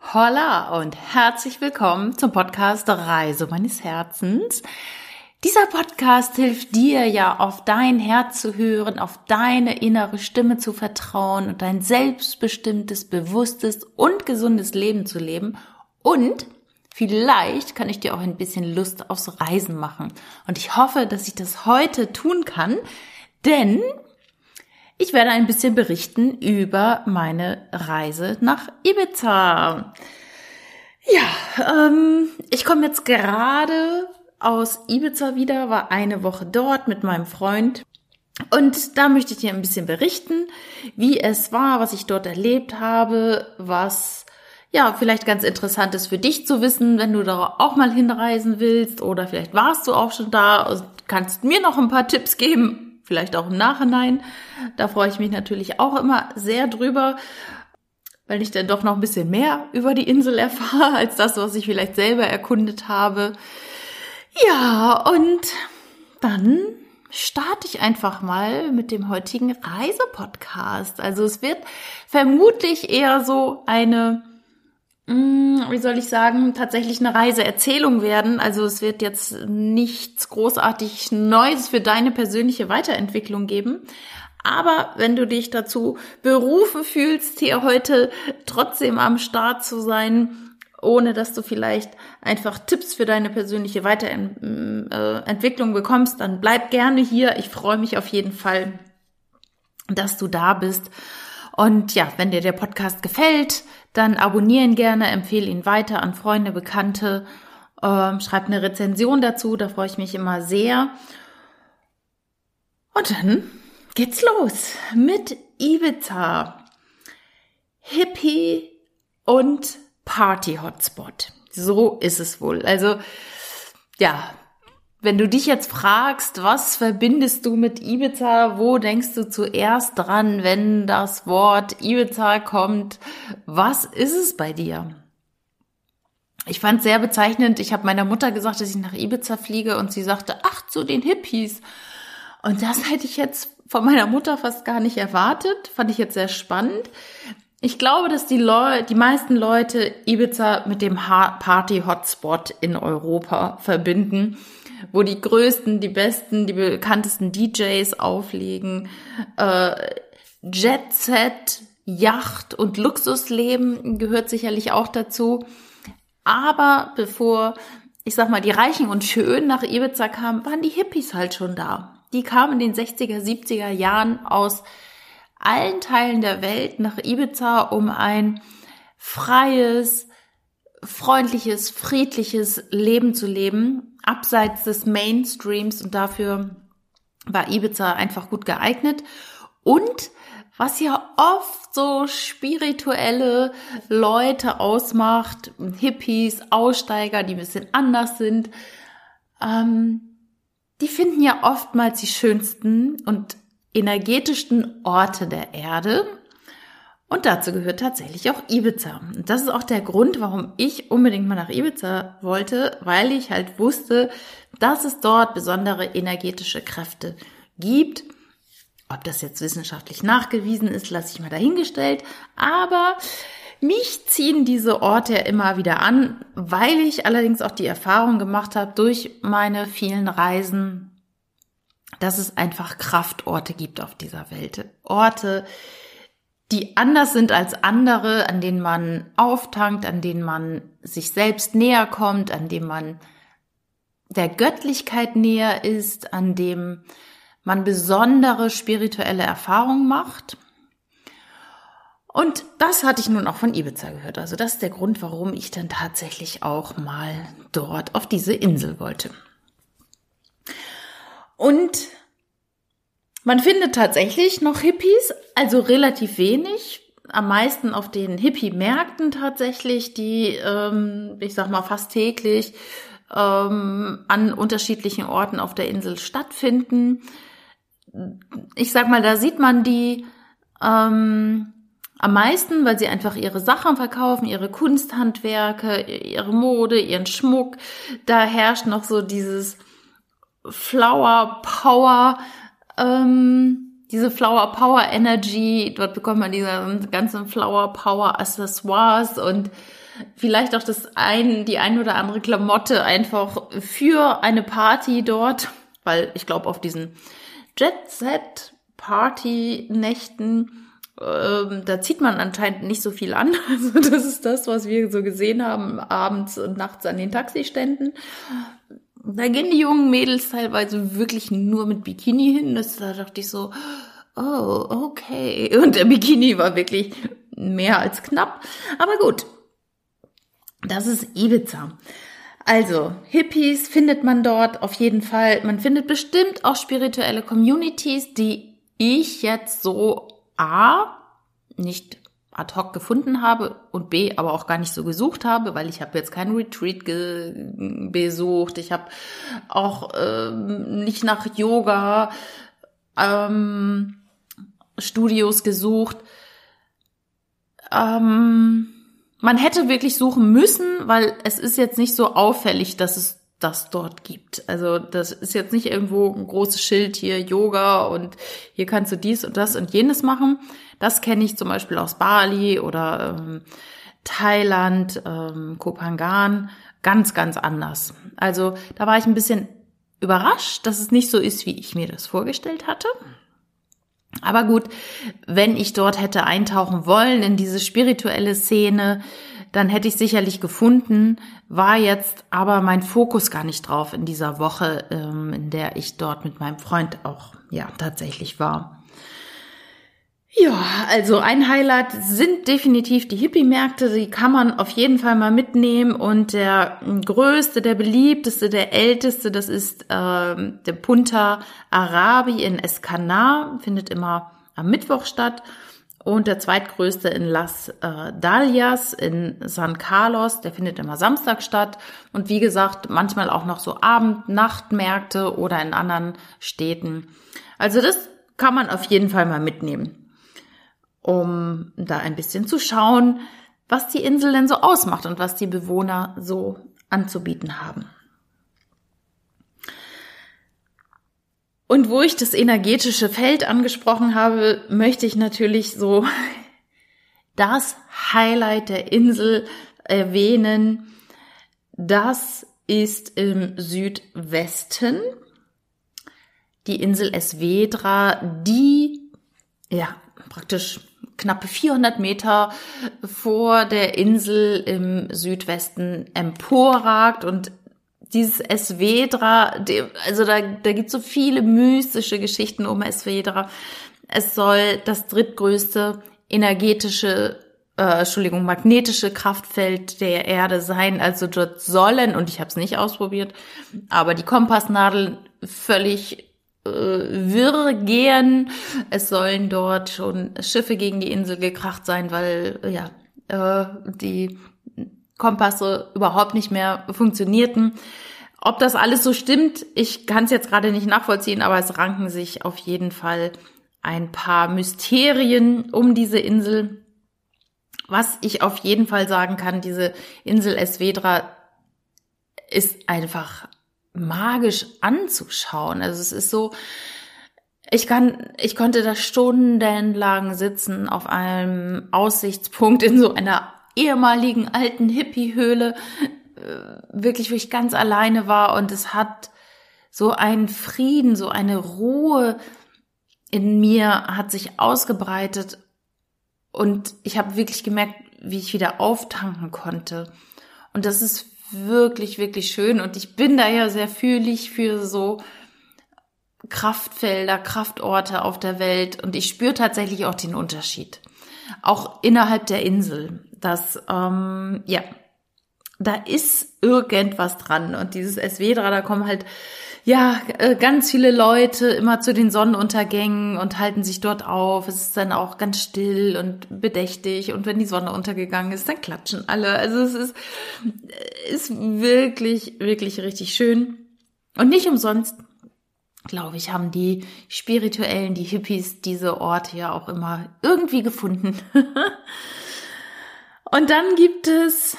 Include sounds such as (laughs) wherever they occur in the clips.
Holla und herzlich willkommen zum Podcast Reise meines Herzens. Dieser Podcast hilft dir ja, auf dein Herz zu hören, auf deine innere Stimme zu vertrauen und dein selbstbestimmtes, bewusstes und gesundes Leben zu leben. Und vielleicht kann ich dir auch ein bisschen Lust aufs Reisen machen. Und ich hoffe, dass ich das heute tun kann, denn ich werde ein bisschen berichten über meine Reise nach Ibiza. Ja, ähm, ich komme jetzt gerade aus Ibiza wieder, war eine Woche dort mit meinem Freund. Und da möchte ich dir ein bisschen berichten, wie es war, was ich dort erlebt habe, was ja vielleicht ganz interessant ist für dich zu wissen, wenn du da auch mal hinreisen willst oder vielleicht warst du auch schon da und kannst mir noch ein paar Tipps geben, vielleicht auch im Nachhinein. Da freue ich mich natürlich auch immer sehr drüber, weil ich dann doch noch ein bisschen mehr über die Insel erfahre, als das, was ich vielleicht selber erkundet habe. Ja, und dann starte ich einfach mal mit dem heutigen Reisepodcast. Also es wird vermutlich eher so eine wie soll ich sagen, tatsächlich eine Reiseerzählung werden. Also es wird jetzt nichts großartig Neues für deine persönliche Weiterentwicklung geben. Aber wenn du dich dazu berufen fühlst, hier heute trotzdem am Start zu sein, ohne dass du vielleicht einfach Tipps für deine persönliche Weiterentwicklung bekommst, dann bleib gerne hier. Ich freue mich auf jeden Fall, dass du da bist. Und ja, wenn dir der Podcast gefällt, dann abonnieren gerne, empfehle ihn weiter an Freunde, Bekannte, ähm, schreib eine Rezension dazu, da freue ich mich immer sehr. Und dann geht's los mit Ibiza. Hippie und Party-Hotspot. So ist es wohl. Also, ja, wenn du dich jetzt fragst, was verbindest du mit Ibiza, wo denkst du zuerst dran, wenn das Wort Ibiza kommt? Was ist es bei dir? Ich fand sehr bezeichnend, ich habe meiner Mutter gesagt, dass ich nach Ibiza fliege und sie sagte, ach, zu den Hippies. Und das hätte ich jetzt von meiner Mutter fast gar nicht erwartet, fand ich jetzt sehr spannend. Ich glaube, dass die Leute, die meisten Leute Ibiza mit dem Party-Hotspot in Europa verbinden wo die größten, die besten, die bekanntesten DJs auflegen, äh, Jet Set, Yacht und Luxusleben gehört sicherlich auch dazu. Aber bevor, ich sag mal, die Reichen und Schönen nach Ibiza kamen, waren die Hippies halt schon da. Die kamen in den 60er, 70er Jahren aus allen Teilen der Welt nach Ibiza, um ein freies, freundliches, friedliches Leben zu leben abseits des Mainstreams und dafür war Ibiza einfach gut geeignet. Und was ja oft so spirituelle Leute ausmacht, Hippies, Aussteiger, die ein bisschen anders sind, ähm, die finden ja oftmals die schönsten und energetischsten Orte der Erde. Und dazu gehört tatsächlich auch Ibiza. Und das ist auch der Grund, warum ich unbedingt mal nach Ibiza wollte, weil ich halt wusste, dass es dort besondere energetische Kräfte gibt. Ob das jetzt wissenschaftlich nachgewiesen ist, lasse ich mal dahingestellt. Aber mich ziehen diese Orte ja immer wieder an, weil ich allerdings auch die Erfahrung gemacht habe durch meine vielen Reisen, dass es einfach Kraftorte gibt auf dieser Welt. Orte, die anders sind als andere, an denen man auftankt, an denen man sich selbst näher kommt, an dem man der Göttlichkeit näher ist, an dem man besondere spirituelle Erfahrungen macht. Und das hatte ich nun auch von Ibiza gehört. Also das ist der Grund, warum ich dann tatsächlich auch mal dort auf diese Insel wollte. Und man findet tatsächlich noch Hippies, also relativ wenig. Am meisten auf den Hippie-Märkten tatsächlich, die, ähm, ich sag mal, fast täglich ähm, an unterschiedlichen Orten auf der Insel stattfinden. Ich sag mal, da sieht man die ähm, am meisten, weil sie einfach ihre Sachen verkaufen, ihre Kunsthandwerke, ihre Mode, ihren Schmuck. Da herrscht noch so dieses Flower Power ähm, diese Flower Power Energy, dort bekommt man diese ganzen Flower Power Accessoires und vielleicht auch das ein, die ein oder andere Klamotte einfach für eine Party dort, weil ich glaube auf diesen Jet Set Party Nächten ähm, da zieht man anscheinend nicht so viel an. (laughs) Also das ist das, was wir so gesehen haben abends und nachts an den Taxiständen. Da gehen die jungen Mädels teilweise wirklich nur mit Bikini hin. Das, da dachte ich so, oh, okay. Und der Bikini war wirklich mehr als knapp. Aber gut, das ist Ibiza. Also, Hippies findet man dort auf jeden Fall. Man findet bestimmt auch spirituelle Communities, die ich jetzt so A, nicht ad hoc gefunden habe und B, aber auch gar nicht so gesucht habe, weil ich habe jetzt keinen Retreat besucht. Ich habe auch ähm, nicht nach Yoga ähm, Studios gesucht. Ähm, man hätte wirklich suchen müssen, weil es ist jetzt nicht so auffällig, dass es das dort gibt. Also das ist jetzt nicht irgendwo ein großes Schild hier Yoga und hier kannst du dies und das und jenes machen. Das kenne ich zum Beispiel aus Bali oder ähm, Thailand, ähm, Kopangan, ganz, ganz anders. Also da war ich ein bisschen überrascht, dass es nicht so ist, wie ich mir das vorgestellt hatte. Aber gut, wenn ich dort hätte eintauchen wollen in diese spirituelle Szene, dann hätte ich sicherlich gefunden, war jetzt aber mein Fokus gar nicht drauf in dieser Woche, ähm, in der ich dort mit meinem Freund auch ja tatsächlich war. Ja, also ein Highlight sind definitiv die Hippie-Märkte. Die kann man auf jeden Fall mal mitnehmen. Und der größte, der beliebteste, der älteste, das ist äh, der Punta Arabi in Escanar, findet immer am Mittwoch statt. Und der zweitgrößte in Las äh, Dalias in San Carlos, der findet immer Samstag statt. Und wie gesagt, manchmal auch noch so Abend-, Nachtmärkte oder in anderen Städten. Also das kann man auf jeden Fall mal mitnehmen, um da ein bisschen zu schauen, was die Insel denn so ausmacht und was die Bewohner so anzubieten haben. Und wo ich das energetische Feld angesprochen habe, möchte ich natürlich so (laughs) das Highlight der Insel erwähnen. Das ist im Südwesten die Insel Esvedra, die ja praktisch knappe 400 Meter vor der Insel im Südwesten emporragt und dieses Esvedra, also da, da gibt so viele mystische Geschichten um Esvedra. Es soll das drittgrößte energetische, äh, Entschuldigung, magnetische Kraftfeld der Erde sein. Also dort sollen, und ich habe es nicht ausprobiert, aber die Kompassnadeln völlig äh, wirr gehen. Es sollen dort schon Schiffe gegen die Insel gekracht sein, weil ja äh, die Kompasse überhaupt nicht mehr funktionierten. Ob das alles so stimmt, ich kann es jetzt gerade nicht nachvollziehen, aber es ranken sich auf jeden Fall ein paar Mysterien um diese Insel. Was ich auf jeden Fall sagen kann, diese Insel Esvedra ist einfach magisch anzuschauen. Also es ist so, ich kann, ich konnte da stundenlang sitzen auf einem Aussichtspunkt in so einer ehemaligen alten Hippie-Höhle, äh, wirklich, wo ich ganz alleine war. Und es hat so einen Frieden, so eine Ruhe in mir hat sich ausgebreitet. Und ich habe wirklich gemerkt, wie ich wieder auftanken konnte. Und das ist wirklich, wirklich schön. Und ich bin da ja sehr fühlig für so Kraftfelder, Kraftorte auf der Welt. Und ich spüre tatsächlich auch den Unterschied. Auch innerhalb der Insel dass ähm, ja, da ist irgendwas dran. Und dieses Esvedra, da kommen halt ja äh, ganz viele Leute immer zu den Sonnenuntergängen und halten sich dort auf. Es ist dann auch ganz still und bedächtig. Und wenn die Sonne untergegangen ist, dann klatschen alle. Also es ist, ist wirklich, wirklich richtig schön. Und nicht umsonst, glaube ich, haben die Spirituellen, die Hippies diese Orte ja auch immer irgendwie gefunden. (laughs) Und dann gibt es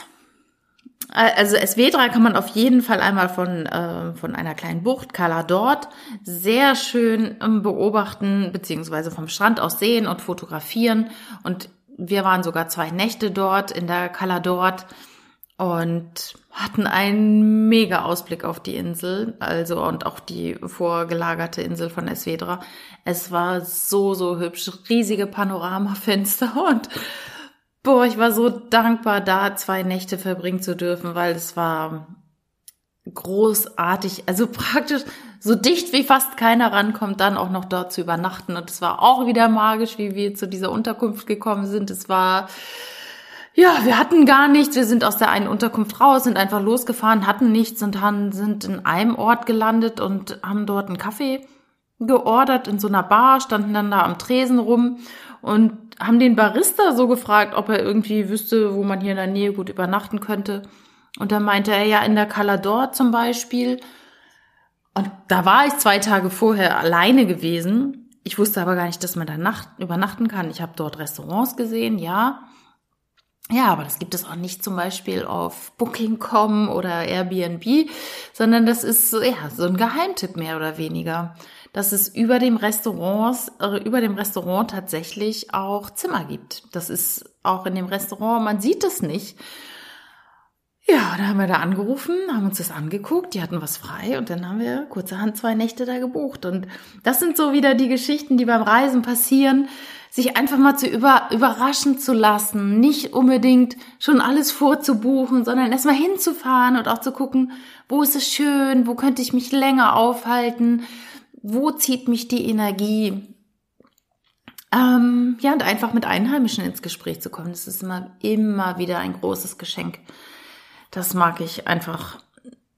also SW3 kann man auf jeden Fall einmal von, äh, von einer kleinen Bucht, Cala dort, sehr schön ähm, beobachten, beziehungsweise vom Strand aus sehen und fotografieren. Und wir waren sogar zwei Nächte dort in der Cala dort und hatten einen mega Ausblick auf die Insel, also und auch die vorgelagerte Insel von Esvedra. Es war so, so hübsch, riesige Panoramafenster (laughs) und boah, ich war so dankbar, da zwei Nächte verbringen zu dürfen, weil es war großartig, also praktisch so dicht wie fast keiner rankommt, dann auch noch dort zu übernachten. Und es war auch wieder magisch, wie wir zu dieser Unterkunft gekommen sind. Es war ja, wir hatten gar nichts. Wir sind aus der einen Unterkunft raus, sind einfach losgefahren, hatten nichts und haben, sind in einem Ort gelandet und haben dort einen Kaffee geordert in so einer Bar, standen dann da am Tresen rum und haben den Barista so gefragt, ob er irgendwie wüsste, wo man hier in der Nähe gut übernachten könnte. Und dann meinte er ja in der Calador zum Beispiel. Und da war ich zwei Tage vorher alleine gewesen. Ich wusste aber gar nicht, dass man da Nacht, übernachten kann. Ich habe dort Restaurants gesehen, ja. Ja, aber das gibt es auch nicht zum Beispiel auf Booking.com oder Airbnb, sondern das ist ja, so ein Geheimtipp mehr oder weniger, dass es über dem Restaurant, äh, über dem Restaurant tatsächlich auch Zimmer gibt. Das ist auch in dem Restaurant, man sieht es nicht. Ja, da haben wir da angerufen, haben uns das angeguckt, die hatten was frei und dann haben wir kurzerhand zwei Nächte da gebucht. Und das sind so wieder die Geschichten, die beim Reisen passieren, sich einfach mal zu über, überraschen zu lassen, nicht unbedingt schon alles vorzubuchen, sondern erstmal hinzufahren und auch zu gucken, wo ist es schön, wo könnte ich mich länger aufhalten, wo zieht mich die Energie. Ähm, ja, und einfach mit Einheimischen ins Gespräch zu kommen, das ist immer, immer wieder ein großes Geschenk. Das mag ich einfach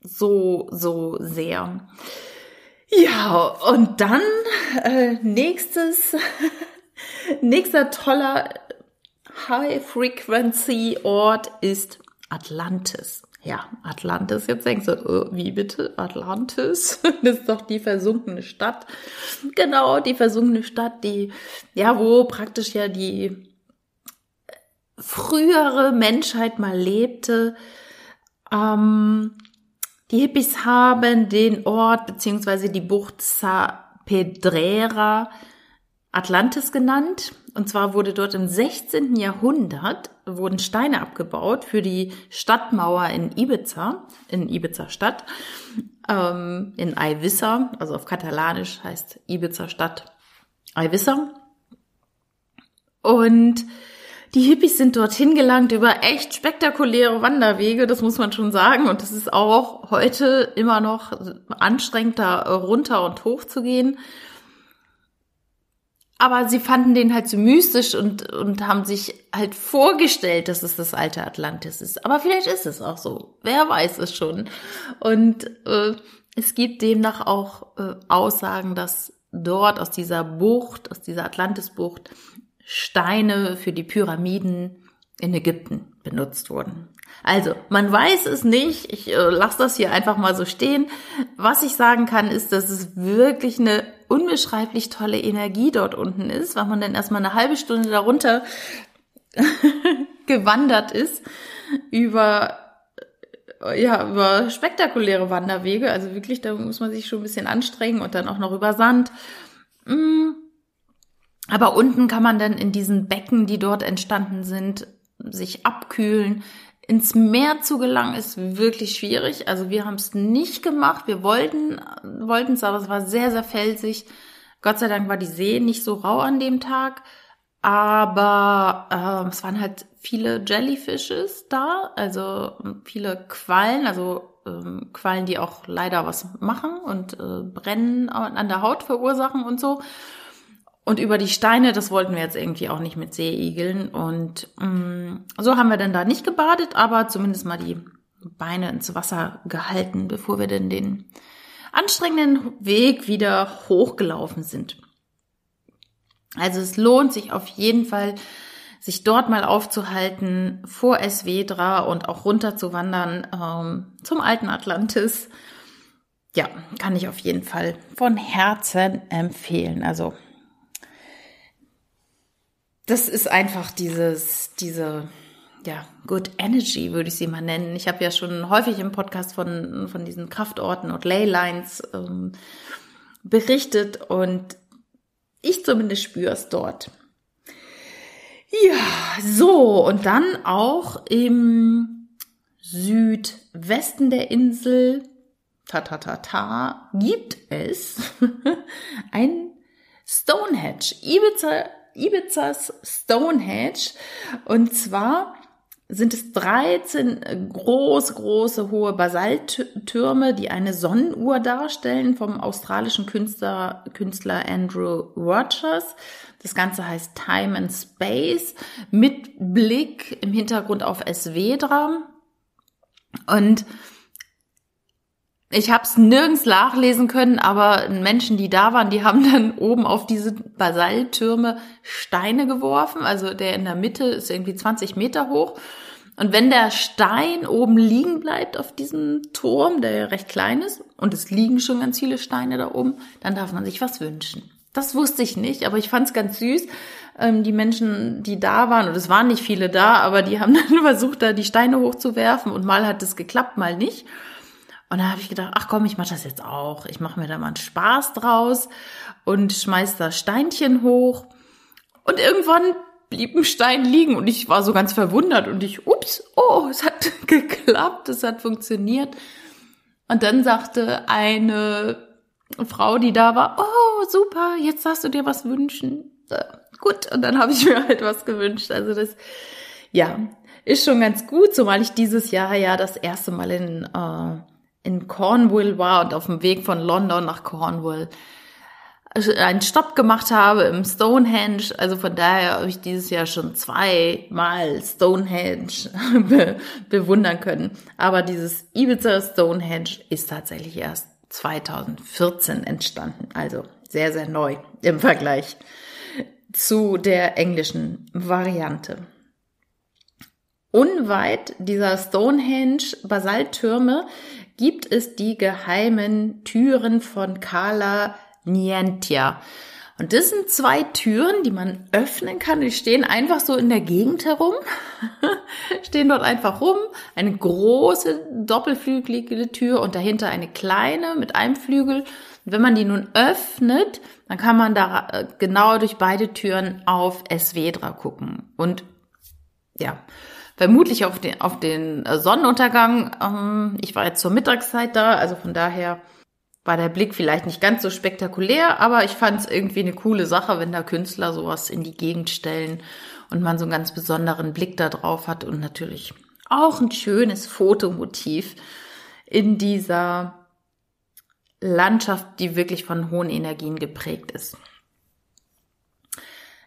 so, so sehr. Ja, und dann äh, nächstes (laughs) Nächster toller High-Frequency-Ort ist Atlantis. Ja, Atlantis. Jetzt denkst du, oh, wie bitte? Atlantis? (laughs) Das ist doch die versunkene Stadt. Genau, die versunkene Stadt, die, ja, wo praktisch ja die frühere Menschheit mal lebte. Ähm, die Hippies haben den Ort beziehungsweise die Bucht Sa Pedrera Atlantis genannt. Und zwar wurde dort im 16. Jahrhundert wurden Steine abgebaut für die Stadtmauer in Ibiza, in Ibiza Stadt, ähm, in Ibiza, also auf Katalanisch heißt Ibiza Stadt Ibiza. Und die Hippies sind dorthin gelangt über echt spektakuläre Wanderwege, das muss man schon sagen. Und es ist auch heute immer noch anstrengend, da runter und hoch zu gehen aber sie fanden den halt so mystisch und, und haben sich halt vorgestellt, dass es das alte Atlantis ist. Aber vielleicht ist es auch so. Wer weiß es schon. Und äh, es gibt demnach auch äh, Aussagen, dass dort aus dieser Bucht, aus dieser Atlantisbucht, Steine für die Pyramiden in Ägypten benutzt wurden. Also, man weiß es nicht. Ich äh, lasse das hier einfach mal so stehen. Was ich sagen kann, ist, dass es wirklich eine unbeschreiblich tolle Energie dort unten ist, weil man dann erstmal eine halbe Stunde darunter (laughs) gewandert ist über ja, über spektakuläre Wanderwege. Also wirklich, da muss man sich schon ein bisschen anstrengen und dann auch noch über Sand. Mm. Aber unten kann man dann in diesen Becken, die dort entstanden sind, sich abkühlen. Ins Meer zu gelangen ist wirklich schwierig. Also wir haben es nicht gemacht. Wir wollten wollten es, aber es war sehr, sehr felsig. Gott sei Dank war die See nicht so rau an dem Tag. Aber äh, es waren halt viele Jellyfishes da, also viele Quallen, also ähm, Quallen, die auch leider was machen und äh, Brennen an der Haut verursachen und so. Und über die Steine, das wollten wir jetzt irgendwie auch nicht mit Seeigeln. Und ähm, so haben wir dann da nicht gebadet, aber zumindest mal die Beine ins Wasser gehalten, bevor wir denn den anstrengenden Weg wieder hochgelaufen sind. Also es lohnt sich auf jeden Fall, sich dort mal aufzuhalten, vor Esvedra und auch runter zu wandern ähm, zum alten Atlantis. Ja, kann ich auf jeden Fall von Herzen empfehlen. Also das ist einfach dieses, diese, ja, Good Energy würde ich sie mal nennen. Ich habe ja schon häufig im Podcast von, von diesen Kraftorten und Leylines ähm, berichtet und ich zumindest spüre es dort. Ja, so, und dann auch im Südwesten der Insel, ta ta ta ta, gibt es (laughs) ein Stonehenge, Ibiza, Ibizas Stonehenge. Und zwar sind es 13 große, große, hohe Basalttürme, die eine Sonnenuhr darstellen vom australischen Künstler, Künstler Andrew Rogers. Das Ganze heißt Time and Space mit Blick im Hintergrund auf Esvedra. Und ich habe es nirgends nachlesen können, aber Menschen, die da waren, die haben dann oben auf diese Basalttürme Steine geworfen. Also der in der Mitte ist irgendwie 20 Meter hoch. Und wenn der Stein oben liegen bleibt auf diesem Turm, der ja recht klein ist, und es liegen schon ganz viele Steine da oben, dann darf man sich was wünschen. Das wusste ich nicht, aber ich fand es ganz süß. Ähm, die Menschen, die da waren, und es waren nicht viele da, aber die haben (laughs) dann versucht, da die Steine hochzuwerfen und mal hat es geklappt, mal nicht. Und da habe ich gedacht, ach komm, ich mache das jetzt auch. Ich mache mir da mal einen Spaß draus und schmeiß da Steinchen hoch. Und irgendwann blieb ein Stein liegen und ich war so ganz verwundert und ich, ups, oh, es hat (laughs) geklappt, es hat funktioniert. Und dann sagte eine Frau, die da war, oh, super, jetzt darfst du dir was wünschen. Äh, gut, und dann habe ich mir halt was gewünscht. Also das, ja, ist schon ganz gut, zumal ich dieses Jahr ja das erste Mal in äh, in Cornwall war und auf dem Weg von London nach Cornwall einen Stopp gemacht habe im Stonehenge. Also von daher habe ich dieses Jahr schon zweimal Stonehenge (laughs) be bewundern können. Aber dieses Ibiza Stonehenge ist tatsächlich erst 2014 entstanden. Also sehr, sehr neu im Vergleich zu der englischen Variante. Unweit dieser Stonehenge Basalttürme gibt es die geheimen Türen von Kala Nientia. Und das sind zwei Türen, die man öffnen kann. Die stehen einfach so in der Gegend herum, (laughs) stehen dort einfach rum. Eine große doppelflügelige Tür und dahinter eine kleine mit einem Flügel. Und wenn man die nun öffnet, dann kann man da äh, genau durch beide Türen auf Esvedra gucken. Und ja, vermutlich auf den, auf den äh, Sonnenuntergang. Ähm, ich war jetzt zur Mittagszeit da, also von daher war der Blick vielleicht nicht ganz so spektakulär, aber ich fand es irgendwie eine coole Sache, wenn da Künstler sowas in die Gegend stellen und man so einen ganz besonderen Blick da drauf hat und natürlich auch ein schönes Fotomotiv in dieser Landschaft, die wirklich von hohen Energien geprägt ist.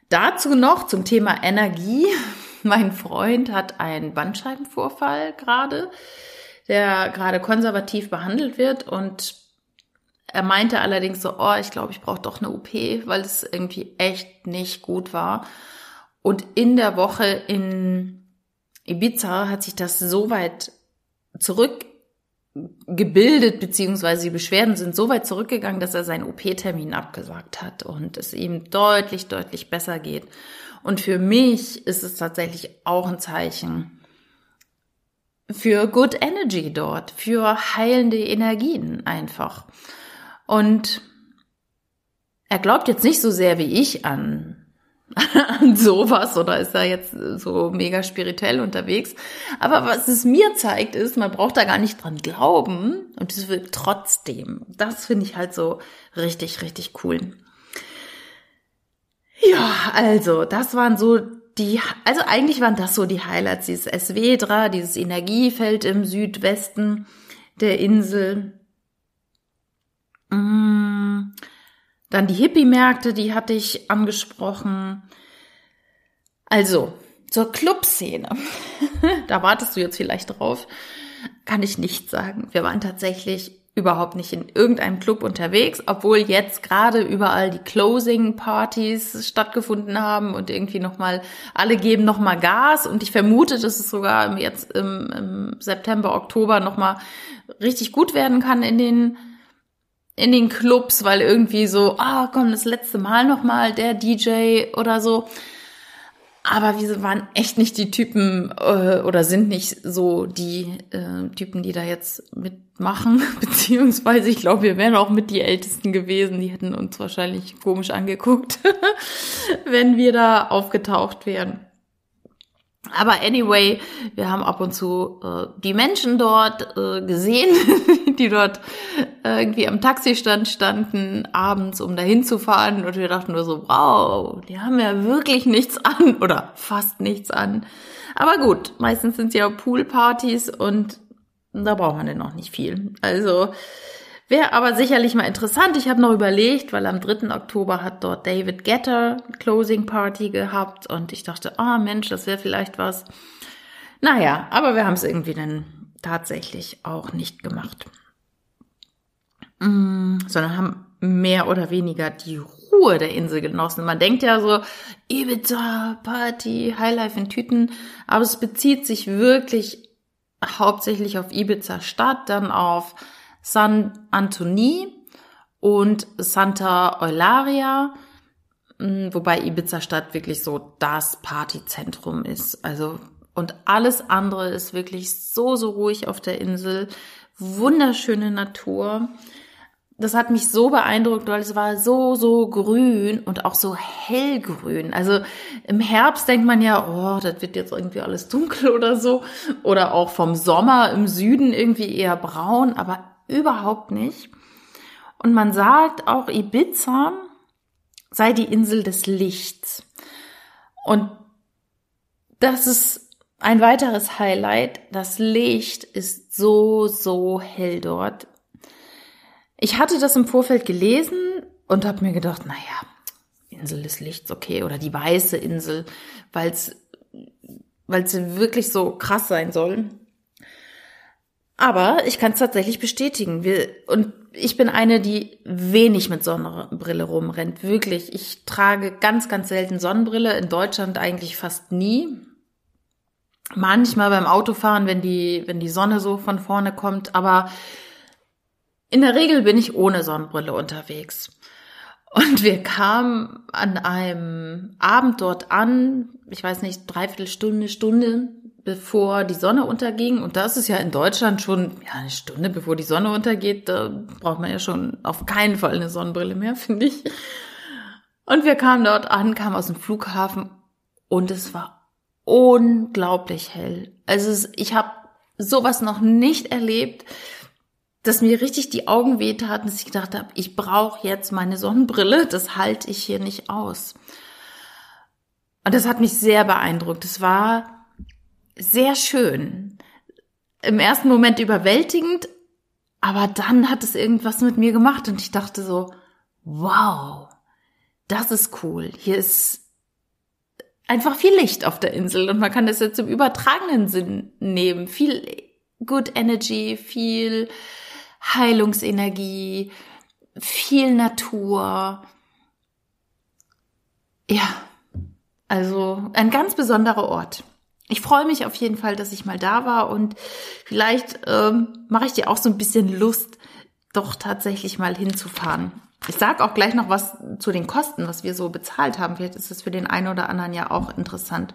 Dazu noch zum Thema Energie mein Freund hat einen Bandscheibenvorfall gerade, der gerade konservativ behandelt wird und er meinte allerdings so, oh, ich glaube, ich brauche doch eine OP, weil es irgendwie echt nicht gut war. Und in der Woche in Ibiza hat sich das so weit zurückgebildet, beziehungsweise die Beschwerden sind so weit zurückgegangen, dass er seinen OP-Termin abgesagt hat und es ihm deutlich, deutlich besser geht. Und für mich ist es tatsächlich auch ein Zeichen für Good Energy dort, für heilende Energien einfach. Und er glaubt jetzt nicht so sehr wie ich an, (laughs) an sowas oder ist da jetzt so mega spirituell unterwegs. Aber was es mir zeigt, ist, man braucht da gar nicht dran glauben und es wird trotzdem. Das finde ich halt so richtig, richtig cool. Ja, also das waren so die, also eigentlich waren das so die Highlights, dieses Esvedra, dieses Energiefeld im Südwesten der Insel. Mm, dann die Hippie-Märkte, die hatte ich angesprochen. Also, zur Clubszene. (laughs) da wartest du jetzt vielleicht drauf. Kann ich nicht sagen. Wir waren tatsächlich überhaupt nicht in irgendeinem Club unterwegs, obwohl jetzt gerade überall die Closing-Partys stattgefunden haben und irgendwie nochmal, alle geben nochmal Gas und ich vermute, dass es sogar jetzt im, im September, Oktober nochmal richtig gut werden kann in den in den Clubs, weil irgendwie so, ah, komm, das letzte Mal nochmal der DJ oder so. Aber wir waren echt nicht die Typen äh, oder sind nicht so die äh, Typen, die da jetzt mitmachen. (laughs) Beziehungsweise, ich glaube, wir wären auch mit die Ältesten gewesen. Die hätten uns wahrscheinlich komisch angeguckt, (laughs) wenn wir da aufgetaucht wären. Aber anyway, wir haben ab und zu äh, die Menschen dort äh, gesehen, (laughs) die dort äh, irgendwie am Taxistand standen, abends, um dahin zu fahren. Und wir dachten nur so, wow, die haben ja wirklich nichts an (laughs) oder fast nichts an. Aber gut, meistens sind es ja Poolpartys und da braucht man denn noch nicht viel. Also Wäre aber sicherlich mal interessant. Ich habe noch überlegt, weil am 3. Oktober hat dort David Getter Closing Party gehabt und ich dachte, ah oh Mensch, das wäre vielleicht was. Naja, aber wir haben es irgendwie dann tatsächlich auch nicht gemacht. Mm, sondern haben mehr oder weniger die Ruhe der Insel genossen. Man denkt ja so, Ibiza, Party, Highlife in Tüten, aber es bezieht sich wirklich hauptsächlich auf Ibiza Stadt, dann auf San Antoni und Santa Eularia, hm, wobei Ibiza Stadt wirklich so das Partyzentrum ist. Also und alles andere ist wirklich so so ruhig auf der Insel, wunderschöne Natur. Das hat mich so beeindruckt, weil es war so, so grün und auch so hellgrün. Also im Herbst denkt man ja, oh, das wird jetzt irgendwie alles dunkel oder so. Oder auch vom Sommer im Süden irgendwie eher braun. Aber überhaupt nicht. Und man sagt auch, Ibiza sei die Insel des Lichts. Und das ist ein weiteres Highlight. Das Licht ist so, so hell dort. Ich hatte das im Vorfeld gelesen und habe mir gedacht, naja, Insel des Lichts, okay, oder die weiße Insel, weil es weil sie wirklich so krass sein soll. Aber ich kann es tatsächlich bestätigen. Wir, und ich bin eine, die wenig mit Sonnenbrille rumrennt. Wirklich. Ich trage ganz, ganz selten Sonnenbrille. In Deutschland eigentlich fast nie. Manchmal beim Autofahren, wenn die, wenn die Sonne so von vorne kommt. Aber in der Regel bin ich ohne Sonnenbrille unterwegs. Und wir kamen an einem Abend dort an, ich weiß nicht, dreiviertel Stunde, Stunde bevor die Sonne unterging. Und das ist ja in Deutschland schon ja, eine Stunde bevor die Sonne untergeht. Da braucht man ja schon auf keinen Fall eine Sonnenbrille mehr, (laughs) finde ich. Und wir kamen dort an, kamen aus dem Flughafen und es war unglaublich hell. Also ich habe sowas noch nicht erlebt, dass mir richtig die Augen wehtaten, dass ich gedacht habe, ich brauche jetzt meine Sonnenbrille, das halte ich hier nicht aus. Und das hat mich sehr beeindruckt. Es war sehr schön. Im ersten Moment überwältigend, aber dann hat es irgendwas mit mir gemacht und ich dachte so, wow, das ist cool. Hier ist einfach viel Licht auf der Insel und man kann das jetzt im übertragenen Sinn nehmen. Viel Good Energy, viel Heilungsenergie, viel Natur. Ja, also ein ganz besonderer Ort ich freue mich auf jeden Fall, dass ich mal da war und vielleicht ähm, mache ich dir auch so ein bisschen Lust, doch tatsächlich mal hinzufahren. Ich sage auch gleich noch was zu den Kosten, was wir so bezahlt haben. Vielleicht ist das für den einen oder anderen ja auch interessant.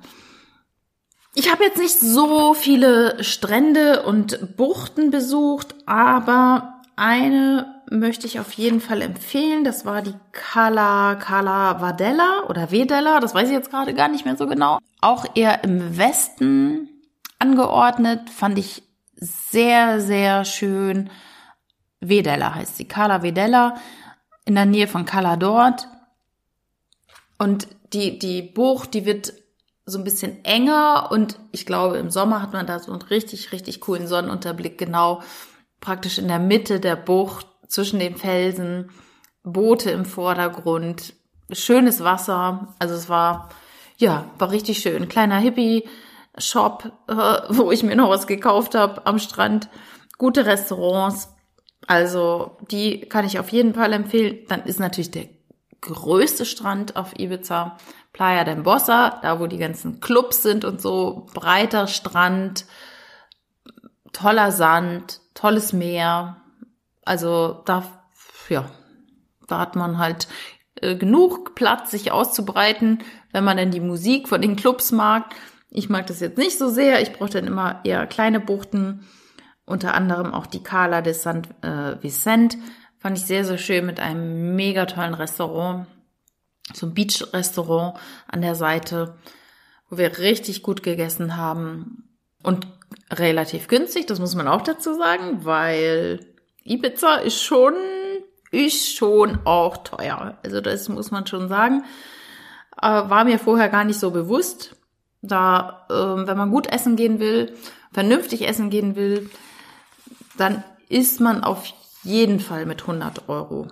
Ich habe jetzt nicht so viele Strände und Buchten besucht, aber eine möchte ich auf jeden Fall empfehlen. Das war die Cala Cala Vadella oder Vedella, das weiß ich jetzt gerade gar nicht mehr so genau. Auch eher im Westen angeordnet, fand ich sehr, sehr schön. Vedella heißt sie, Cala Vedella, in der Nähe von Cala dort. Und die, die Bucht, die wird so ein bisschen enger und ich glaube, im Sommer hat man da so einen richtig, richtig coolen Sonnenunterblick, genau praktisch in der Mitte der Bucht zwischen den Felsen, Boote im Vordergrund, schönes Wasser. Also es war, ja, war richtig schön. Kleiner Hippie-Shop, äh, wo ich mir noch was gekauft habe am Strand. Gute Restaurants. Also die kann ich auf jeden Fall empfehlen. Dann ist natürlich der größte Strand auf Ibiza Playa del Bossa, da wo die ganzen Clubs sind und so. Breiter Strand, toller Sand, tolles Meer. Also da, ja, da hat man halt äh, genug Platz, sich auszubreiten, wenn man denn die Musik von den Clubs mag. Ich mag das jetzt nicht so sehr. Ich brauche dann immer eher kleine Buchten. Unter anderem auch die Cala de San äh, Vicente. Fand ich sehr, sehr schön mit einem mega tollen Restaurant. So ein Beach-Restaurant an der Seite, wo wir richtig gut gegessen haben. Und relativ günstig, das muss man auch dazu sagen, weil Ibiza ist schon, ist schon auch teuer. Also das muss man schon sagen. Äh, war mir vorher gar nicht so bewusst. Da, äh, wenn man gut essen gehen will, vernünftig essen gehen will, dann ist man auf jeden Fall mit 100 Euro,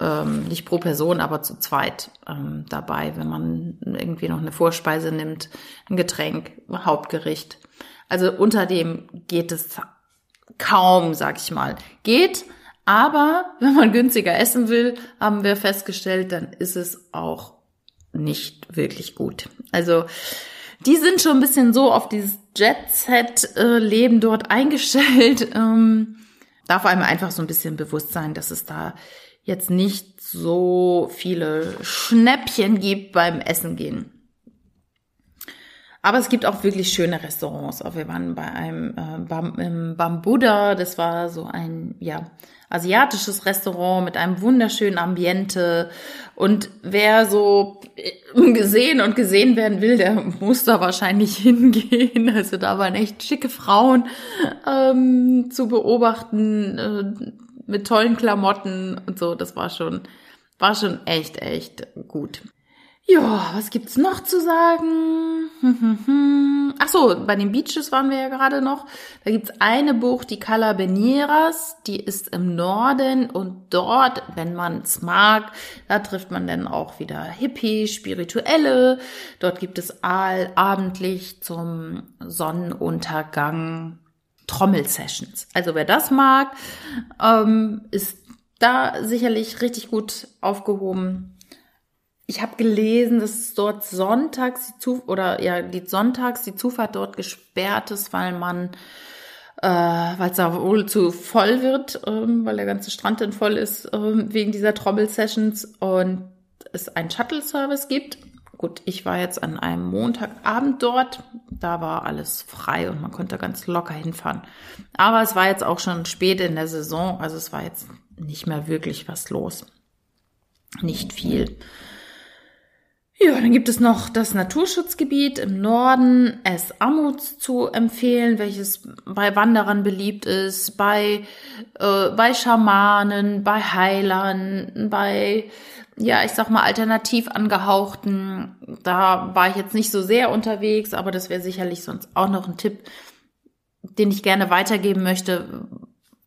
ähm, nicht pro Person, aber zu zweit ähm, dabei, wenn man irgendwie noch eine Vorspeise nimmt, ein Getränk, ein Hauptgericht. Also unter dem geht es kaum, sag ich mal. Geht, aber wenn man günstiger essen will, haben wir festgestellt, dann ist es auch nicht wirklich gut. Also die sind schon ein bisschen so auf dieses Jet-Set-Leben dort (laughs) eingestellt. Ähm, darf einem einfach so ein bisschen bewusst sein, dass es da jetzt nicht so viele Schnäppchen gibt beim Essen gehen. Aber es gibt auch wirklich schöne Restaurants. Auch wir waren bei einem äh, im Bambuda, das war so ein ja asiatisches Restaurant mit einem wunderschönen Ambiente. Und wer so äh, gesehen und gesehen werden will, der muss da wahrscheinlich (laughs) hingehen. Also da waren echt schicke Frauen ähm, zu beobachten äh, mit tollen Klamotten und so. Das war schon war schon echt echt gut. Ja, was gibt's noch zu sagen? (laughs) Ach so, bei den Beaches waren wir ja gerade noch. Da gibt's eine Bucht, die Calabenieras, die ist im Norden und dort, wenn man's mag, da trifft man dann auch wieder Hippie, Spirituelle. Dort gibt es abendlich zum Sonnenuntergang Trommelsessions. Also wer das mag, ähm, ist da sicherlich richtig gut aufgehoben ich habe gelesen, dass dort sonntags die Zuf oder ja die sonntags die Zufahrt dort gesperrt ist, weil man äh, weil es da wohl zu voll wird, ähm, weil der ganze Strand dann voll ist ähm, wegen dieser Trommel-Sessions und es einen Shuttle-Service gibt. Gut, ich war jetzt an einem Montagabend dort, da war alles frei und man konnte ganz locker hinfahren. Aber es war jetzt auch schon spät in der Saison, also es war jetzt nicht mehr wirklich was los. Nicht viel. Ja, dann gibt es noch das Naturschutzgebiet im Norden, Es Amuts zu empfehlen, welches bei Wanderern beliebt ist, bei, äh, bei Schamanen, bei Heilern, bei, ja, ich sag mal, alternativ angehauchten. Da war ich jetzt nicht so sehr unterwegs, aber das wäre sicherlich sonst auch noch ein Tipp, den ich gerne weitergeben möchte,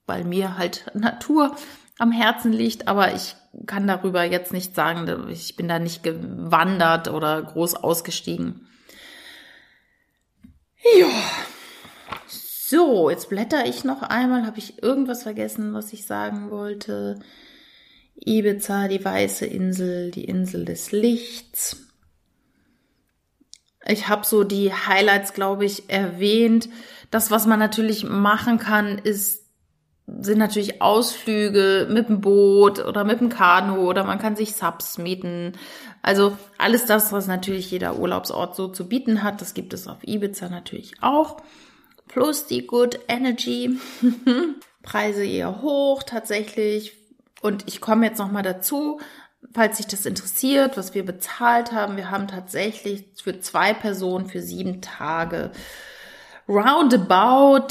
weil mir halt Natur am Herzen liegt, aber ich kann darüber jetzt nicht sagen, ich bin da nicht gewandert oder groß ausgestiegen. Ja. So, jetzt blätter ich noch einmal. Habe ich irgendwas vergessen, was ich sagen wollte? Ibiza, die weiße Insel, die Insel des Lichts. Ich habe so die Highlights, glaube ich, erwähnt. Das, was man natürlich machen kann, ist sind natürlich Ausflüge mit dem Boot oder mit dem Kanu oder man kann sich Subs mieten. Also alles das, was natürlich jeder Urlaubsort so zu bieten hat, das gibt es auf Ibiza natürlich auch. Plus die Good Energy. (laughs) Preise eher hoch tatsächlich. Und ich komme jetzt nochmal dazu, falls sich das interessiert, was wir bezahlt haben. Wir haben tatsächlich für zwei Personen für sieben Tage roundabout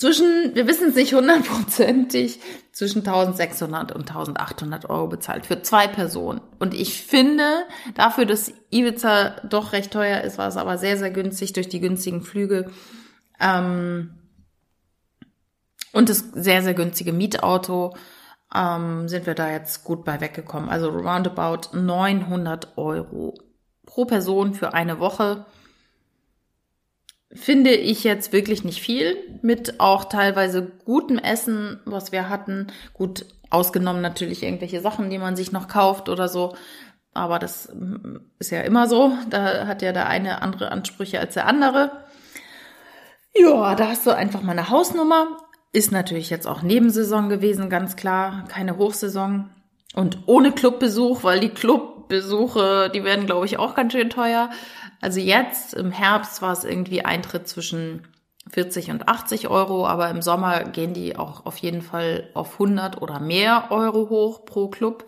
zwischen, wir wissen es nicht hundertprozentig, zwischen 1600 und 1800 Euro bezahlt für zwei Personen. Und ich finde, dafür, dass Ibiza doch recht teuer ist, war es aber sehr, sehr günstig durch die günstigen Flüge. Ähm, und das sehr, sehr günstige Mietauto ähm, sind wir da jetzt gut bei weggekommen. Also roundabout 900 Euro pro Person für eine Woche finde ich jetzt wirklich nicht viel, mit auch teilweise gutem Essen, was wir hatten. Gut, ausgenommen natürlich irgendwelche Sachen, die man sich noch kauft oder so. Aber das mm, ist ja immer so. Da hat ja der eine andere Ansprüche als der andere. Ja, da hast du einfach mal eine Hausnummer. Ist natürlich jetzt auch Nebensaison gewesen, ganz klar. Keine Hochsaison. Und ohne Clubbesuch, weil die Clubbesuche, die werden, glaube ich, auch ganz schön teuer. Also jetzt im Herbst war es irgendwie Eintritt zwischen 40 und 80 Euro, aber im Sommer gehen die auch auf jeden Fall auf 100 oder mehr Euro hoch pro Club.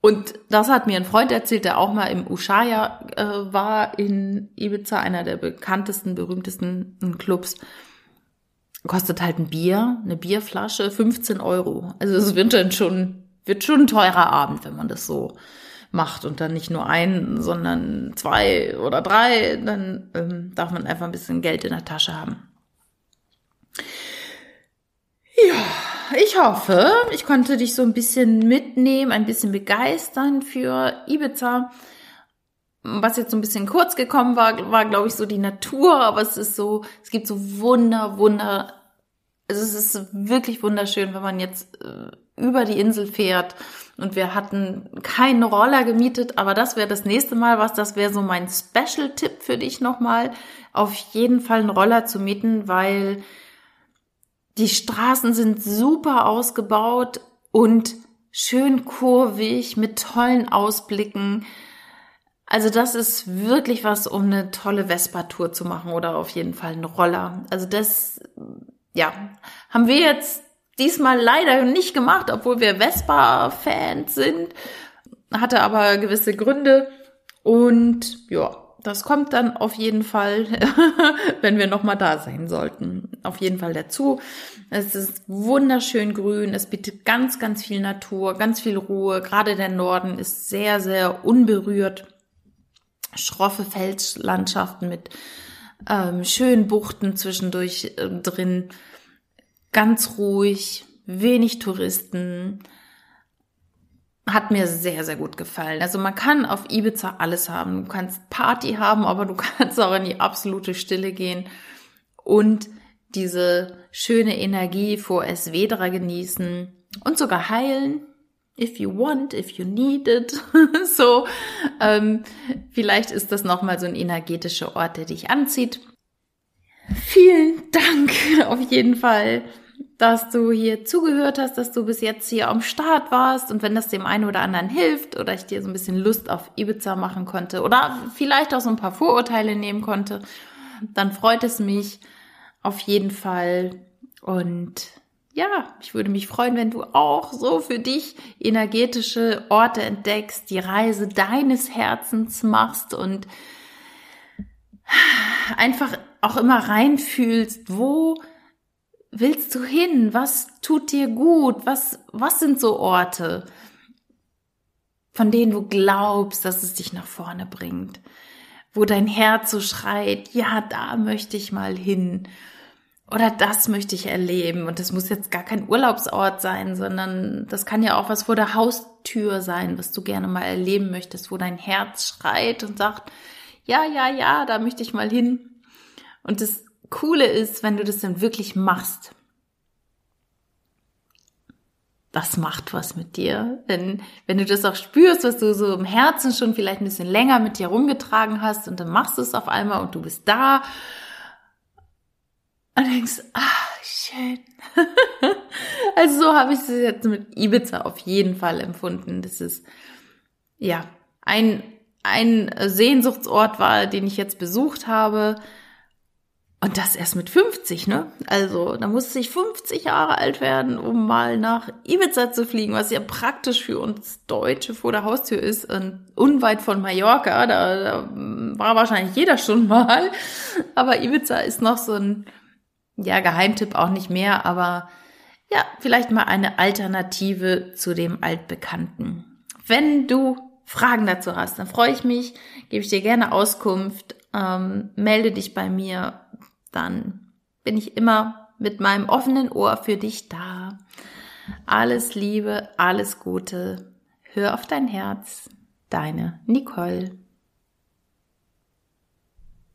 Und das hat mir ein Freund erzählt, der auch mal im Ushuaia äh, war in Ibiza, einer der bekanntesten, berühmtesten Clubs. Kostet halt ein Bier, eine Bierflasche, 15 Euro. Also es wird dann schon, wird schon ein teurer Abend, wenn man das so macht und dann nicht nur ein, sondern zwei oder drei, dann ähm, darf man einfach ein bisschen Geld in der Tasche haben. Ja, ich hoffe, ich konnte dich so ein bisschen mitnehmen, ein bisschen begeistern für Ibiza. Was jetzt so ein bisschen kurz gekommen war, war glaube ich so die Natur, aber es ist so, es gibt so wunder, wunder, also es ist wirklich wunderschön, wenn man jetzt äh, über die Insel fährt und wir hatten keinen Roller gemietet, aber das wäre das nächste Mal was, das wäre so mein Special-Tipp für dich nochmal, auf jeden Fall einen Roller zu mieten, weil die Straßen sind super ausgebaut und schön kurvig mit tollen Ausblicken. Also das ist wirklich was, um eine tolle Vespa-Tour zu machen oder auf jeden Fall einen Roller. Also das, ja, haben wir jetzt diesmal leider nicht gemacht, obwohl wir Vespa-Fans sind. Hatte aber gewisse Gründe. Und ja, das kommt dann auf jeden Fall, (laughs) wenn wir nochmal da sein sollten, auf jeden Fall dazu. Es ist wunderschön grün, es bietet ganz, ganz viel Natur, ganz viel Ruhe. Gerade der Norden ist sehr, sehr unberührt. Schroffe Felslandschaften mit ähm, schönen Buchten zwischendurch äh, drin ganz ruhig, wenig Touristen. Hat mir sehr, sehr gut gefallen. Also man kann auf Ibiza alles haben. Du kannst Party haben, aber du (laughs) kannst auch in die absolute Stille gehen und diese schöne Energie vor Esvedra genießen und sogar heilen. If you want, if you need it. (laughs) so, ähm, vielleicht ist das nochmal so ein energetischer Ort, der dich anzieht. Vielen Dank auf jeden Fall dass du hier zugehört hast, dass du bis jetzt hier am Start warst. Und wenn das dem einen oder anderen hilft oder ich dir so ein bisschen Lust auf Ibiza machen konnte oder vielleicht auch so ein paar Vorurteile nehmen konnte, dann freut es mich auf jeden Fall. Und ja, ich würde mich freuen, wenn du auch so für dich energetische Orte entdeckst, die Reise deines Herzens machst und einfach auch immer reinfühlst, wo willst du hin? Was tut dir gut? Was, was sind so Orte, von denen du glaubst, dass es dich nach vorne bringt? Wo dein Herz so schreit, ja, da möchte ich mal hin. Oder das möchte ich erleben. Und das muss jetzt gar kein Urlaubsort sein, sondern das kann ja auch was vor der Haustür sein, was du gerne mal erleben möchtest, wo dein Herz schreit und sagt, ja, ja, ja, da möchte ich mal hin. Und das Coole ist, wenn du das dann wirklich machst. Das macht was mit dir. Wenn, wenn du das auch spürst, was du so im Herzen schon vielleicht ein bisschen länger mit dir rumgetragen hast und dann machst du es auf einmal und du bist da und denkst, ah, schön. (laughs) also so habe ich es jetzt mit Ibiza auf jeden Fall empfunden. Das ist, ja, ein, ein Sehnsuchtsort war, den ich jetzt besucht habe, und das erst mit 50, ne? Also, da musste ich 50 Jahre alt werden, um mal nach Ibiza zu fliegen, was ja praktisch für uns Deutsche vor der Haustür ist, und unweit von Mallorca. Da, da war wahrscheinlich jeder schon mal. Aber Ibiza ist noch so ein, ja, Geheimtipp auch nicht mehr, aber ja, vielleicht mal eine Alternative zu dem Altbekannten. Wenn du Fragen dazu hast, dann freue ich mich, gebe ich dir gerne Auskunft, ähm, melde dich bei mir dann bin ich immer mit meinem offenen Ohr für dich da. Alles Liebe, alles Gute. Hör auf dein Herz. Deine Nicole.